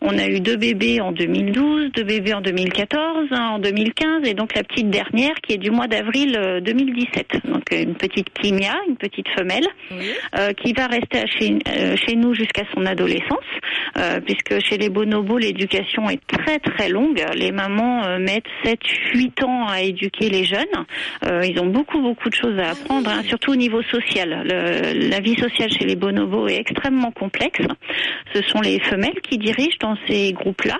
on a eu deux bébés en 2012, deux bébés en 2014, un en 2015, et donc la petite dernière qui est du mois d'avril euh, 2017. Donc, euh, une petite Kimia, une petite femelle Oui. euh, qui va rester à chez, euh, chez nous jusqu'à son adolescence, euh, puisque chez les bonobos, l'éducation est très très longue. Les mamans euh, mettent 7, 8 ans à éduquer les jeunes. Euh, ils ont beaucoup beaucoup de choses à apprendre, hein, surtout au niveau social. Le- la vie sociale chez les bonobos est extrêmement complexe. Ce sont les femelles qui dirigent dans ces groupes-là,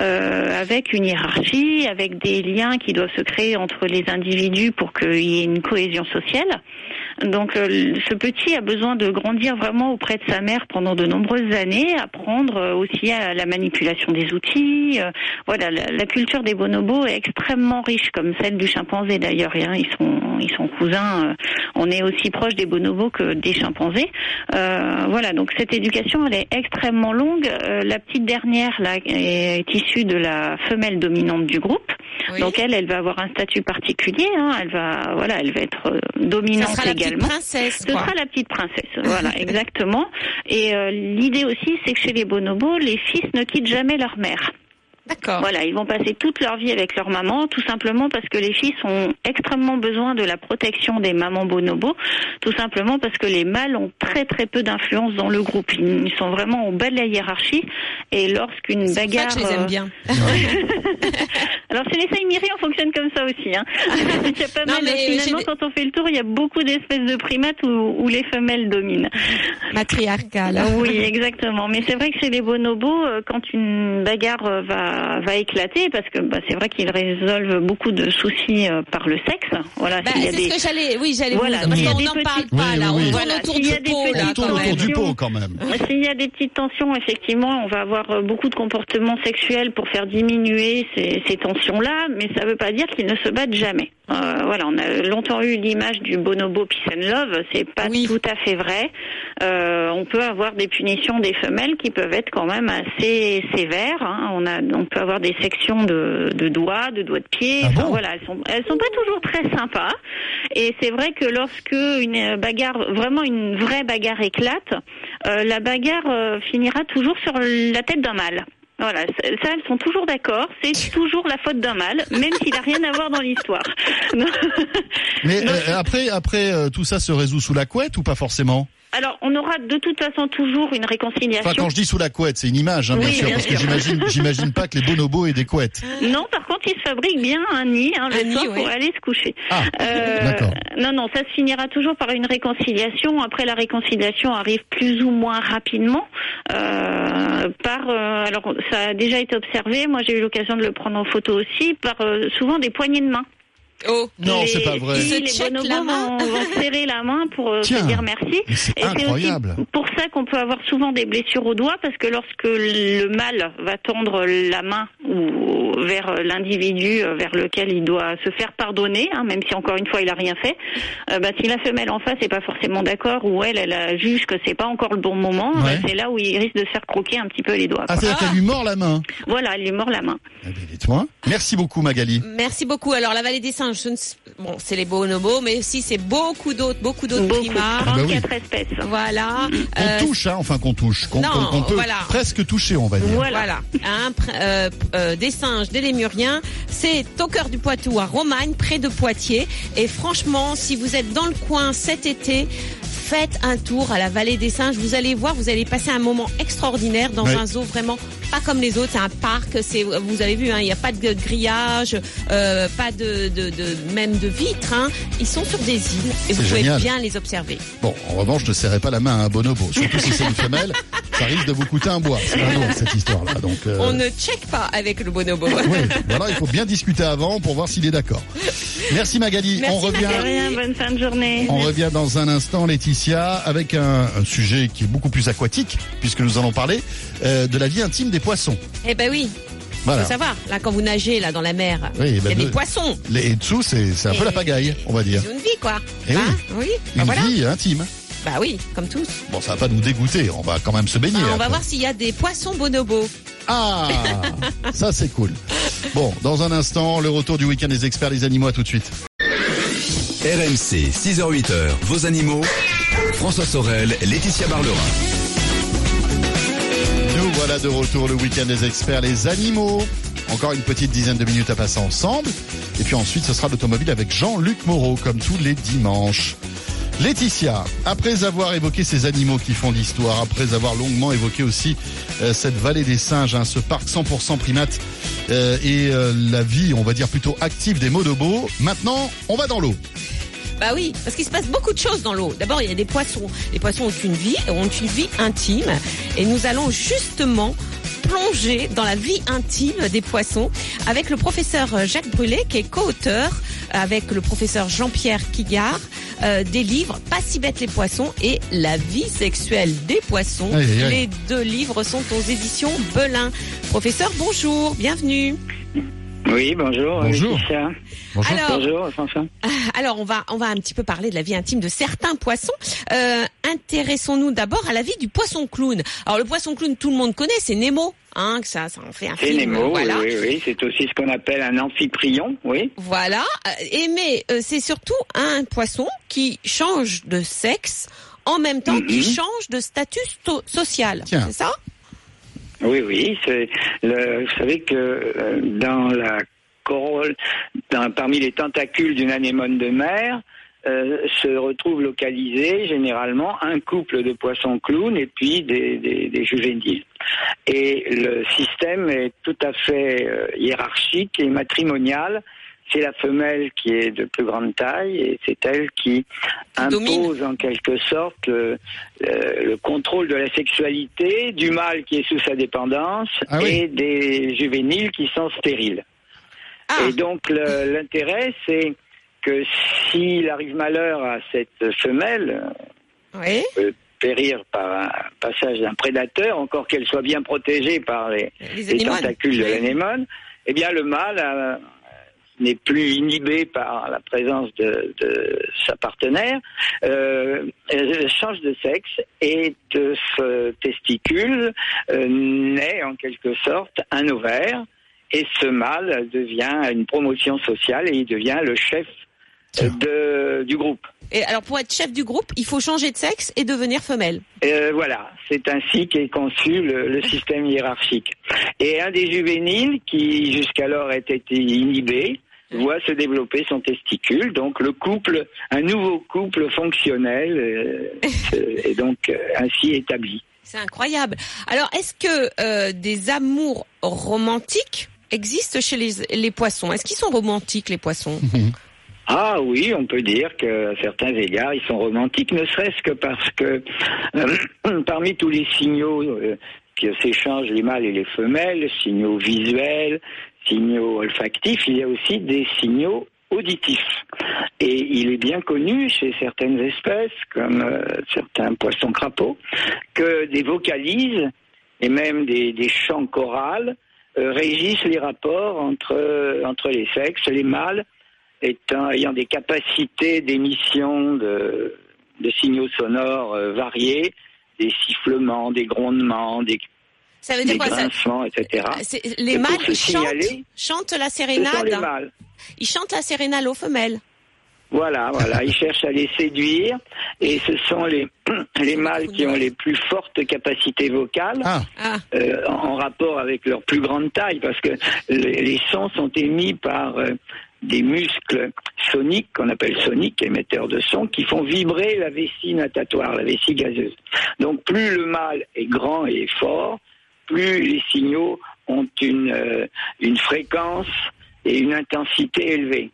euh, avec une hiérarchie, avec des liens qui doivent se créer entre les individus pour qu'il y ait une cohésion sociale. Donc euh, ce petit a besoin de grandir vraiment auprès de sa mère pendant de nombreuses années, apprendre euh, aussi à la manipulation des outils. euh, voilà, la, la culture des bonobos est extrêmement riche, comme celle du chimpanzé d'ailleurs. hein. Ils sont ils sont cousins. euh, on est aussi proche des bonobos que des chimpanzés. Euh, voilà, donc cette éducation elle est extrêmement longue. Euh, la petite dernière là est issue de la femelle dominante du groupe. Oui. Donc elle, elle va avoir un statut particulier. hein. Elle va, voilà, elle va être Ça dominante sera la petite également. princesse. Ce sera la petite princesse, voilà, exactement. Et euh, l'idée aussi, c'est que chez les bonobos, les fils ne quittent jamais leur mère. D'accord. Voilà, ils vont passer toute leur vie avec leur maman, tout simplement parce que les fils ont extrêmement besoin de la protection des mamans bonobos, tout simplement parce que les mâles ont très très peu d'influence dans le groupe. Ils sont vraiment au bas de la hiérarchie, et lorsqu'une pour ça bagarre... que je les aime euh, bien. alors chez les Saïmiri, on fonctionne comme ça aussi. Hein. il y a pas Non, mal, mais finalement, j'ai des- quand on fait le tour, il y a beaucoup d'espèces de primates où, où les femelles dominent. Matriarcale. Oui, exactement. Mais c'est vrai que chez les bonobos, euh, quand une bagarre euh, va, va éclater, parce que bah, c'est vrai qu'ils résolvent beaucoup de soucis euh, par le sexe. Voilà, Bah, s'il y a c'est des... ce que j'allais, oui, j'allais Voilà, vous, parce qu'on parle petites- pas Oui, là, oui, oui. on Voilà, tourne autour s'il y a du des pot là petites On tourne quand autour même. du pot quand même. S'il y a des petites tensions, effectivement, on va avoir euh, beaucoup de comportements sexuels pour faire diminuer ces, ces tensions-là, mais ça ne veut pas dire qu'ils ne se battent jamais. Euh, voilà, on a longtemps eu l'image du bonobo peace and love, c'est pas Oui. tout à fait vrai. Euh, on peut avoir des punitions des femelles qui peuvent être quand même assez sévères. hein. On a, on peut avoir des sections de, de doigts, de doigts de pied. Ah Enfin, voilà, elles sont, elles sont pas toujours très sympas. Et c'est vrai que lorsque une bagarre, vraiment une vraie bagarre éclate, euh, la bagarre finira toujours sur la tête d'un mâle. Voilà, ça, elles sont toujours d'accord. C'est toujours la faute d'un mâle, même s'il n'a rien à voir dans l'histoire. Mais euh, après, après euh, tout ça se résout sous la couette ou pas forcément? Alors, on aura de toute façon toujours une réconciliation. Enfin, quand je dis sous la couette, c'est une image, hein, bien Oui, sûr, bien parce que j'imagine, j'imagine pas que les bonobos aient des couettes. Non, par contre, il se fabrique bien un nid hein, le Un nid, soir oui. pour aller se coucher. Ah, Euh, d'accord. Non, non, ça se finira toujours par une réconciliation. Après, la réconciliation arrive plus ou moins rapidement. Euh, par, euh, alors, ça a déjà été observé. Moi, j'ai eu l'occasion de le prendre en photo aussi. Par euh, souvent des poignées de main. Oh. Non, Les- c'est pas vrai. Ils se les bonobos la main. vont, vont serrer la main pour euh, se Tiens, dire merci. c'est incroyable. aussi pour ça qu'on peut avoir souvent des blessures au doigt, parce que lorsque le mâle va tendre la main ou vers l'individu euh, vers lequel il doit se faire pardonner, hein, même si encore une fois il a rien fait, euh, bah, si la femelle en face n'est pas forcément d'accord ou elle, elle juge que c'est pas encore le bon moment, Ouais. bah, c'est là où il risque de se faire croquer un petit peu les doigts. Ah, c'est-à-dire qu'elle lui mord la main. Voilà, elle lui mord la main. Eh bien, dites-moi. Merci beaucoup, Magali. Merci beaucoup. Alors la vallée des singes, je ne sais- bon, c'est les bonobos, mais aussi c'est beaucoup d'autres, beaucoup d'autres Beaucoup, primates. bah oui. 34 espèces. Voilà. Qu'on Euh, touche, hein, enfin qu'on touche, qu'on non, qu'on- qu'on peut voilà. presque toucher, on va dire. Voilà. Voilà, pr- euh, euh, des singes, des lémuriens, c'est au cœur du Poitou, à Romagne, près de Poitiers. Et franchement, si vous êtes dans le coin cet été, faites un tour à la vallée des singes. Vous allez voir, vous allez passer un moment extraordinaire dans un zoo vraiment pas comme les autres. C'est un parc. C'est, vous avez vu, hein, il n'y a pas de grillage, euh, pas de, de, de- même de vitres. Hein. Ils sont sur des îles et vous pouvez bien les observer. Bon, en revanche, ne serrez pas la main à un bonobo, surtout si c'est une femelle. Ça risque de vous coûter un bois. C'est pas long, cette histoire-là. Donc, euh, On ne check pas avec le bonobo. oui, voilà, il faut bien discuter avant pour voir s'il est d'accord. Merci Magali. Merci, on revient. Bonne fin de journée. On revient dans un instant, Laetitia, avec un, un sujet qui est beaucoup plus aquatique, puisque nous allons parler euh, de la vie intime des poissons. Eh ben oui, Voilà. faut savoir. Là, quand vous nagez là dans la mer, Oui, il y ben a des de- poissons. Les dessous, c'est c'est un peu la pagaille, on va dire. Ils ont une vie, quoi. Eh oui. Hein oui. Bah Une voilà. vie intime. Bah oui, comme tous. Bon, ça va pas nous dégoûter, on va quand même se baigner. Bah, on va voir s'il y a des poissons bonobos. Ah, ça c'est cool. Bon, dans un instant, le retour du week-end des experts des animaux, à tout de suite. RMC, 6h-8h, vos animaux. François Sorel, Laetitia Barlerin. Nous voilà de retour le week-end des experts, les animaux. Encore une petite dizaine de minutes à passer ensemble. Et puis ensuite, ce sera l'automobile avec Jean-Luc Moreau, comme tous les dimanches. Laetitia, après avoir évoqué ces animaux qui font l'histoire, après avoir longuement évoqué aussi euh, cette vallée des singes, hein, ce parc 100% primate euh, et euh, la vie, on va dire plutôt active des bonobos, maintenant, on va dans l'eau. Bah oui, parce qu'il se passe beaucoup de choses dans l'eau. D'abord, il y a des poissons. Les poissons ont une vie, ont une vie intime. Et nous allons justement plonger dans la vie intime des poissons avec le professeur Jacques Brûlé, qui est co-auteur avec le professeur Jean-Pierre Quigard euh, des livres Pas si bêtes les poissons et La vie sexuelle des poissons. Les deux livres sont aux éditions Belin. Professeur, bonjour, bienvenue. Oui, bonjour. Bonjour. Laetitia. Bonjour. Alors, Bonjour, François. Alors, on va, on va un petit peu parler de la vie intime de certains poissons. Euh, Intéressons-nous d'abord à la vie du poisson clown. Alors, le poisson clown, tout le monde connaît, c'est Nemo. Hein, que ça, ça en fait un film. Nemo, voilà. oui, oui. C'est aussi ce qu'on appelle un amphiprion, oui. Voilà. Euh, Et mais euh, c'est surtout un poisson qui change de sexe en même temps Mhm. qu'il change de statut social. Tiens. C'est ça? Oui, oui. C'est le, vous savez que euh, dans la corolle, dans, parmi les tentacules d'une anémone de mer, euh, se retrouve localisé généralement un couple de poissons clowns et puis des, des, des juvéniles. Et le système est tout à fait euh, hiérarchique et matrimonial. C'est la femelle qui est de plus grande taille et c'est elle qui impose en quelque sorte le, le- le contrôle de la sexualité du mâle qui est sous sa dépendance Ah oui. et des juvéniles qui sont stériles. Ah, Et donc l'intérêt, c'est que s'il arrive malheur à cette femelle, oui. peut périr par un passage d'un prédateur, encore qu'elle soit bien protégée par les, Les les animaux. tentacules de l'anémone, eh bien le mâle a n'est plus inhibée par la présence de, de sa partenaire, euh, elle change de sexe et de ce testicule euh, naît en quelque sorte un ovaire et ce mâle devient une promotion sociale et il devient le chef de, du groupe. Et alors pour être chef du groupe, il faut changer de sexe et devenir femelle. Euh, voilà, c'est ainsi qu'est conçu le, le système hiérarchique. Et un des juvéniles qui jusqu'alors était inhibé voit se développer son testicule, donc le couple, un nouveau couple fonctionnel euh, est donc euh, ainsi établi. C'est incroyable. Alors est-ce que euh, des amours romantiques existent chez les, les poissons? Est-ce qu'ils sont romantiques les poissons? Ah oui, on peut dire qu'à certains égards, ils sont romantiques, ne serait-ce que parce que euh, parmi tous les signaux euh, que s'échangent les mâles et les femelles, signaux visuels, signaux olfactifs, il y a aussi des signaux auditifs. Et il est bien connu chez certaines espèces, comme euh, certains poissons crapauds, que des vocalises et même des, chants chorales régissent les rapports entre, entre les sexes, les mâles étant, ayant des capacités d'émission de, de signaux sonores euh, variés, des sifflements, des grondements, des, Ça veut des dire quoi ça grincements, etc. C'est- Les mâles ils chantent, signaler, chantent la Ce sont sérénade. les mâles. Ils chantent la sérénade aux femelles. Voilà, voilà, ils cherchent à les séduire et ce sont les, les mâles qui ont les plus fortes capacités vocales Ah, Ah, euh, en rapport avec leur plus grande taille parce que les, les sons sont émis par euh, des muscles soniques qu'on appelle soniques, émetteurs de son, qui font vibrer la vessie natatoire, la vessie gazeuse. Donc plus le mâle est grand et fort, plus les signaux ont une, euh, une fréquence et une intensité élevée.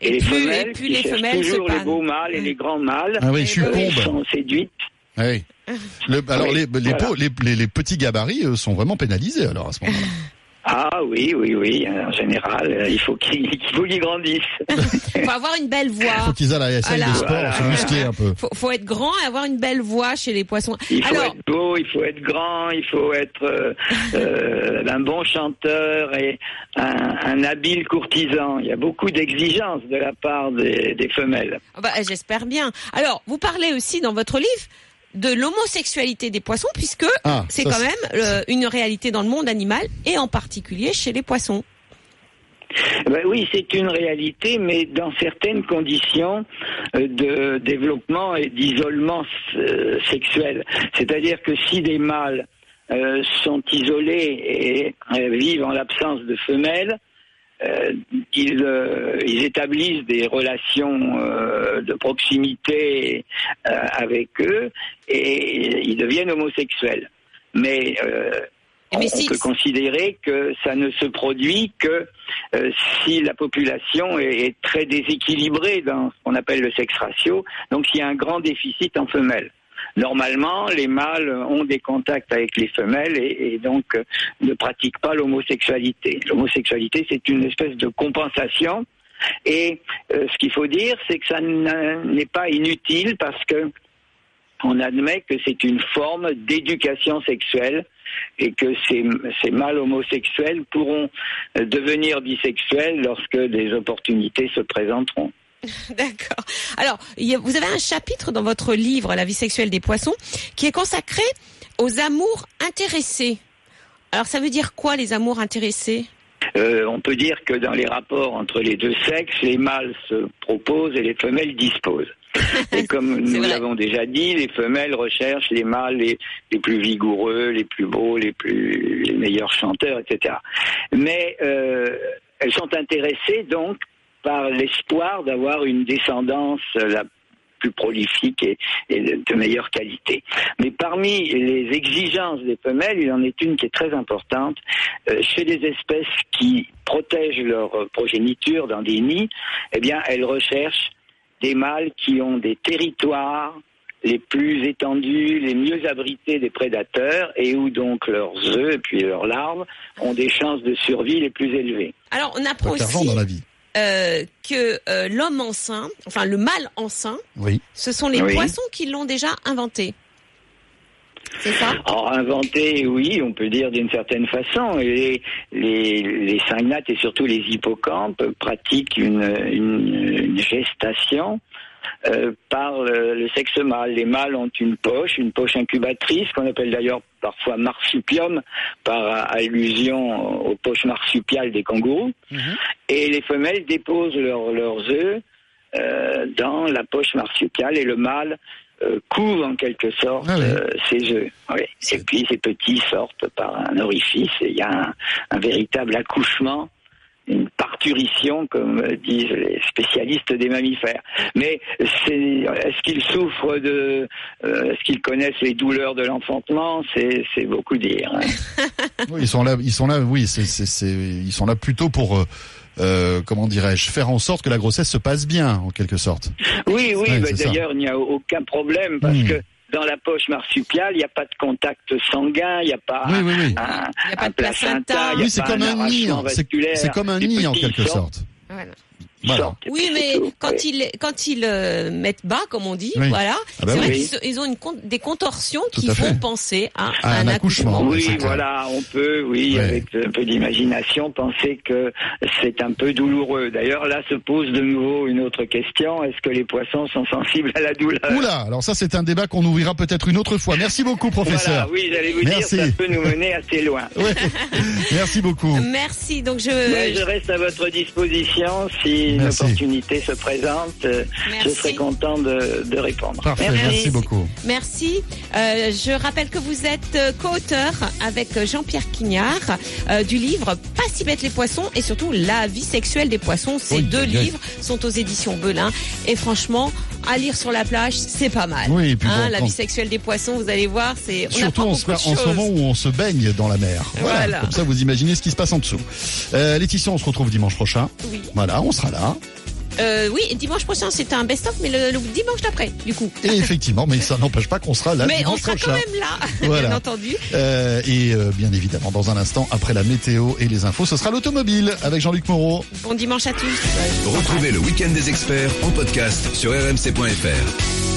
Et, Et, les plus, femelles, et plus qui les femelles se toujours les beaux mâles et les grands mâles, ah oui, je sont séduites. Oui. Le- alors Oui, les, les, voilà. beaux- les, les- les petits gabarits euh, sont vraiment pénalisés alors à ce moment-là. Ah oui, oui, oui, en général, euh, il faut qu'ils il faut qu'ils grandissent. Faut avoir une belle Faut voix. qu'ils aillent à la salle Voilà. de sport, Voilà. se muscler un peu. Faut, faut être grand et avoir une belle voix chez les poissons. Il faut Alors, être beau, il faut être grand, il faut être euh, euh, un bon chanteur et un, un habile courtisan. Il y a beaucoup d'exigences de la part des, des femelles. bah, j'espère bien. Alors, vous parlez aussi dans votre livre de l'homosexualité des poissons, puisque Ah, c'est quand même euh, une réalité dans le monde animal et en particulier chez les poissons. Ben oui, c'est une réalité, mais dans certaines conditions euh, de développement et d'isolement euh, sexuel. C'est-à-dire que si des mâles sont isolés et vivent en l'absence de femelles, euh, ils, euh, ils établissent des relations euh, de proximité avec eux et ils deviennent homosexuels. Mais on, mais on si- peut considérer que ça ne se produit que si la population est, est très déséquilibrée dans ce qu'on appelle le sexe ratio, donc s'il y a un grand déficit en femelles. Normalement, les mâles ont des contacts avec les femelles et, donc euh, ne pratiquent pas l'homosexualité. L'homosexualité, c'est une espèce de compensation. Et euh, ce qu'il faut dire, c'est que ça n'est pas inutile parce que on admet que c'est une forme d'éducation sexuelle et que ces, ces mâles homosexuels pourront euh, devenir bisexuels lorsque des opportunités se présenteront. D'accord. Alors, vous avez un chapitre dans votre livre, La vie sexuelle des poissons, qui est consacré aux amours intéressés. Alors, ça veut dire quoi, les amours intéressés? Euh, on peut dire que dans les rapports entre les deux sexes, les mâles se proposent et les femelles disposent. Et comme nous l'avons déjà dit, les femelles recherchent les mâles les, les plus vigoureux, les plus beaux, les plus les meilleurs chanteurs, etc. Mais euh, elles sont intéressées donc par l'espoir d'avoir une descendance euh, la plus prolifique et, et de de meilleure qualité. Mais parmi les exigences des femelles, il en est une qui est très importante. Euh, chez les espèces qui protègent leur progéniture dans des nids, eh bien, elles recherchent des mâles qui ont des territoires les plus étendus, les mieux abrités des prédateurs et où donc leurs œufs et puis leurs larves ont des chances de survie les plus élevées. Alors, on aussi dans la vie. Euh, que euh, l'homme enceint, enfin le mâle enceint, Oui. ce sont les Oui. poissons qui l'ont déjà inventé. C'est ça? Alors inventé, oui, on peut dire d'une certaine façon. Les, les et surtout les hippocampes pratiquent une, une, une gestation euh, par le, le sexe mâle. Les mâles ont une poche, une poche incubatrice qu'on appelle d'ailleurs parfois marsupium par allusion aux poches marsupiales des kangourous. Et les femelles déposent leurs leurs œufs euh, dans la poche marsupiale et le mâle euh, couvre en quelque sorte Ah euh, ses œufs. Et puis ces petits sortent par un orifice et il y a un, un véritable accouchement, une parturition comme disent les spécialistes des mammifères. Mais est-ce qu'ils souffrent de, euh, est-ce qu'ils connaissent les douleurs de l'enfantement? C'est beaucoup dire. hein. Oui, ils sont là, ils sont là, oui, ils sont là plutôt pour, euh, euh, comment dirais-je, faire en sorte que la grossesse se passe bien, en quelque sorte. Oui, oui, Ouais, bah, d'ailleurs, il n'y a aucun problème parce Hmm. que dans la poche marsupiale, il n'y a pas de contact sanguin, il n'y a pas Oui, oui, oui. un, Il y a pas un de placenta. placenta, il y a Oui, c'est pas comme un nid, c'est, vasculaire. c'est comme un nid en quelque sorte. Voilà. Voilà. sortent, Oui, mais tout. quand ils quand ils euh, mettent bas, comme on dit, Oui. voilà, Ah bah c'est vrai qu'ils ils ont une con- des contorsions Tout qui font penser à, À un un accouchement. Oui, voilà, on peut, oui, Ouais. avec un peu d'imagination, penser que c'est un peu douloureux. D'ailleurs, là se pose de nouveau une autre question est-ce que les poissons sont sensibles à la douleur? Oula, alors ça c'est un débat qu'on ouvrira peut-être une autre fois. Merci beaucoup, professeur. Voilà, oui, j'allais vous Merci. dire, ça peut nous mener assez loin. Ouais. Merci beaucoup. Merci. Donc je, Ouais, je reste à votre disposition si une Merci. opportunité se présente. euh, Merci. Je serai content de, de répondre. Parfait, merci, beaucoup. Merci. Euh, je rappelle que vous êtes euh, co-auteur avec Jean-Pierre Quignard euh, du livre Pas si bête les poissons et surtout La vie sexuelle des poissons. Ces Oui, deux livres sont aux éditions Belin et franchement, à lire sur la plage, c'est pas mal. Oui, et puis Hein, bon, la vie sexuelle des poissons, vous allez voir, c'est on Surtout en en ce moment où on se baigne dans la mer. Voilà. Voilà. Comme ça, vous imaginez ce qui se passe en dessous. Euh, Laetitia, on se retrouve dimanche prochain. Oui. Voilà, on sera là. Euh, oui, dimanche prochain, c'est un best-of, mais le, le dimanche d'après, du coup. Et effectivement, mais ça n'empêche pas qu'on sera là mais on sera prochain. quand même là, Voilà. bien entendu. Euh, et euh, bien évidemment, dans un instant, après la météo et les infos, ce sera l'automobile avec Jean-Luc Moreau. Bon dimanche à tous. Retrouvez le week-end des experts en podcast sur rmc.fr.